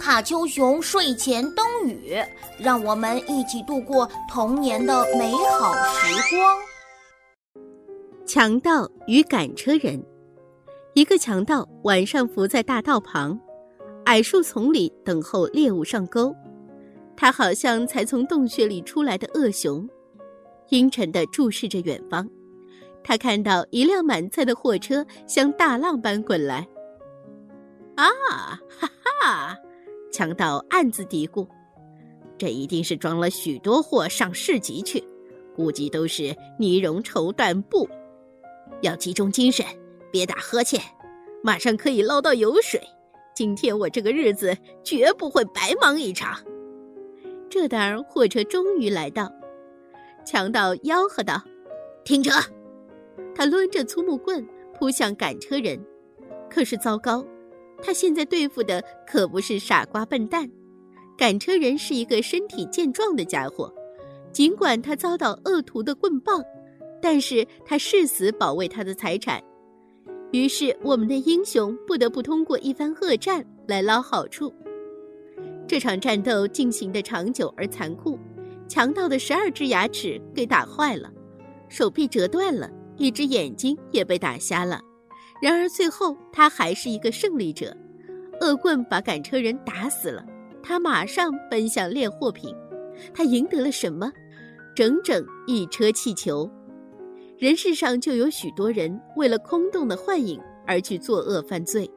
卡丘熊睡前灯语，让我们一起度过童年的美好时光。强盗与赶车人，一个强盗晚上伏在大道旁，矮树丛里等候猎物上钩。他好像才从洞穴里出来的恶熊，阴沉地注视着远方。他看到一辆满载的货车像大浪般滚来。啊，哈哈！强盗暗自嘀咕：“这一定是装了许多货上市集去，估计都是呢绒绸缎布。要集中精神，别打呵欠，马上可以捞到油水。今天我这个日子绝不会白忙一场。”这当货车终于来到，强盗吆喝道：“停车！”他抡着粗木棍扑向赶车人，可是糟糕，他现在对付的可不是傻瓜笨蛋，赶车人是一个身体健壮的家伙。尽管他遭到恶徒的棍棒，但是他誓死保卫他的财产。于是，我们的英雄不得不通过一番恶战来捞好处。这场战斗进行的长久而残酷，强盗的十二只牙齿给打坏了，手臂折断了，一只眼睛也被打瞎了。然而最后他还是一个胜利者，恶棍把赶车人打死了，他马上奔向炼货品，他赢得了什么？整整一车气球。人世上就有许多人为了空洞的幻影而去作恶犯罪。